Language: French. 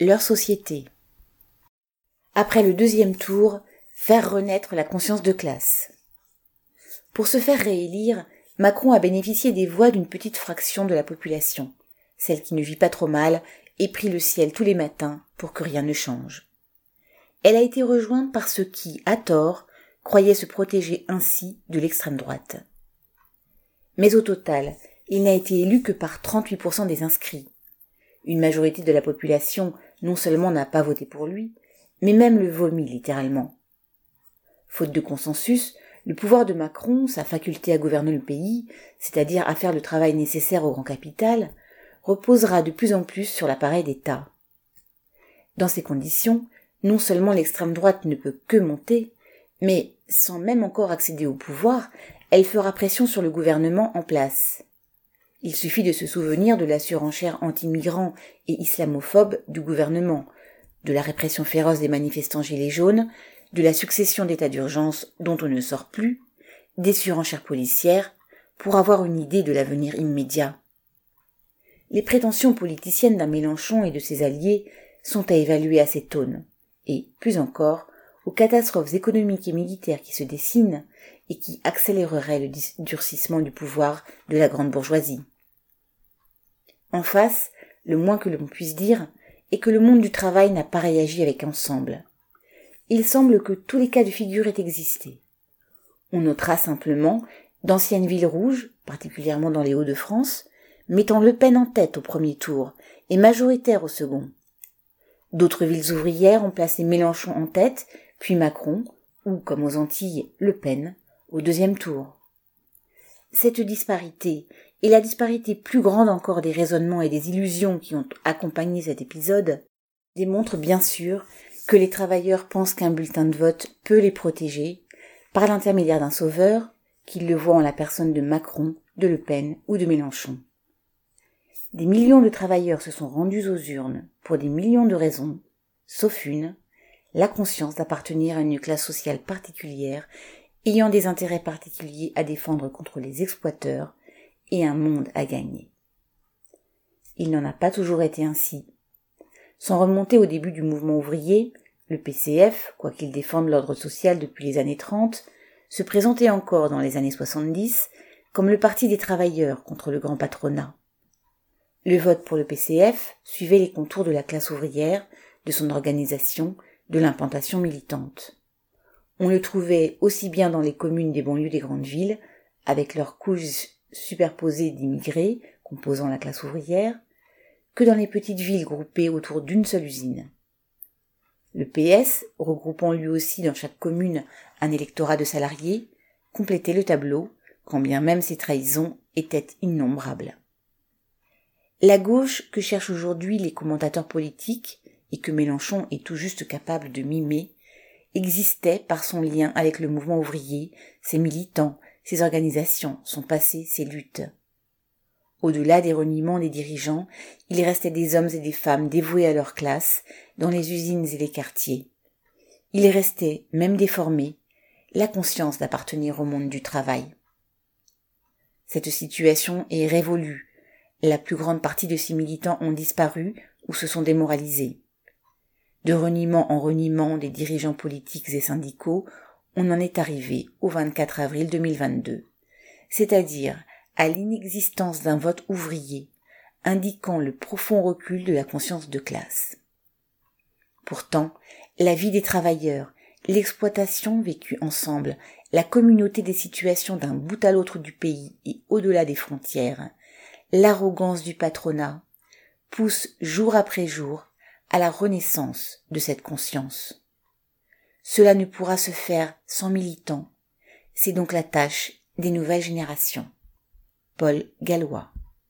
Leur société. Après le deuxième tour, faire renaître la conscience de classe. Pour se faire réélire, Macron a bénéficié des voix d'une petite fraction de la population, celle qui ne vit pas trop mal et prie le ciel tous les matins pour que rien ne change. Elle a été rejointe par ceux qui, à tort, croyaient se protéger ainsi de l'extrême droite. Mais au total, il n'a été élu que par 38% des inscrits. Une majorité de la population non seulement n'a pas voté pour lui, mais même le vomit littéralement. Faute de consensus, le pouvoir de Macron, sa faculté à gouverner le pays, c'est-à-dire à faire le travail nécessaire au grand capital, reposera de plus en plus sur l'appareil d'État. Dans ces conditions, non seulement l'extrême droite ne peut que monter, mais sans même encore accéder au pouvoir, elle fera pression sur le gouvernement en place. Il suffit de se souvenir de la surenchère anti-migrants et islamophobe du gouvernement, de la répression féroce des manifestants gilets jaunes, de la succession d'états d'urgence dont on ne sort plus, des surenchères policières, pour avoir une idée de l'avenir immédiat. Les prétentions politiciennes d'un Mélenchon et de ses alliés sont à évaluer à cette aune, et, plus encore, aux catastrophes économiques et militaires qui se dessinent et qui accéléreraient le durcissement du pouvoir de la grande bourgeoisie. En face, le moins que l'on puisse dire est que le monde du travail n'a pas réagi avec ensemble. Il semble que tous les cas de figure aient existé. On notera simplement d'anciennes villes rouges, particulièrement dans les Hauts-de-France, mettant Le Pen en tête au premier tour et majoritaire au second. D'autres villes ouvrières ont placé Mélenchon en tête, puis Macron, ou, comme aux Antilles, Le Pen, au deuxième tour. Cette disparité, et la disparité plus grande encore des raisonnements et des illusions qui ont accompagné cet épisode, démontrent bien sûr que les travailleurs pensent qu'un bulletin de vote peut les protéger, par l'intermédiaire d'un sauveur, qu'ils le voient en la personne de Macron, de Le Pen ou de Mélenchon. Des millions de travailleurs se sont rendus aux urnes pour des millions de raisons, sauf une, la conscience d'appartenir à une classe sociale particulière ayant des intérêts particuliers à défendre contre les exploiteurs un monde à gagner. Il n'en a pas toujours été ainsi. Sans remonter au début du mouvement ouvrier, le PCF, quoiqu'il défende l'ordre social depuis les années 30, se présentait encore dans les années 70 comme le parti des travailleurs contre le grand patronat. Le vote pour le PCF suivait les contours de la classe ouvrière, de son organisation, de l'implantation militante. On le trouvait aussi bien dans les communes des banlieues des grandes villes, avec leurs couches superposées d'immigrés composant la classe ouvrière, que dans les petites villes groupées autour d'une seule usine. Le PS, regroupant lui aussi dans chaque commune un électorat de salariés, complétait le tableau, quand bien même ses trahisons étaient innombrables. La gauche que cherchent aujourd'hui les commentateurs politiques et que Mélenchon est tout juste capable de mimer existait par son lien avec le mouvement ouvrier, ses militants, ses organisations, son passé, ses luttes. Au-delà des reniements des dirigeants, il restait des hommes et des femmes dévoués à leur classe, dans les usines et les quartiers. Il restait, même déformé, la conscience d'appartenir au monde du travail. Cette situation est révolue. La plus grande partie de ces militants ont disparu ou se sont démoralisés. De reniement en reniement des dirigeants politiques et syndicaux, on en est arrivé au 24 avril 2022, c'est-à-dire à, l'inexistence d'un vote ouvrier, indiquant le profond recul de la conscience de classe. Pourtant, la vie des travailleurs, l'exploitation vécue ensemble, la communauté des situations d'un bout à l'autre du pays et au-delà des frontières, l'arrogance du patronat, poussent jour après jour à la renaissance de cette conscience. Cela ne pourra se faire sans militants. C'est donc la tâche des nouvelles générations. Paul Gallois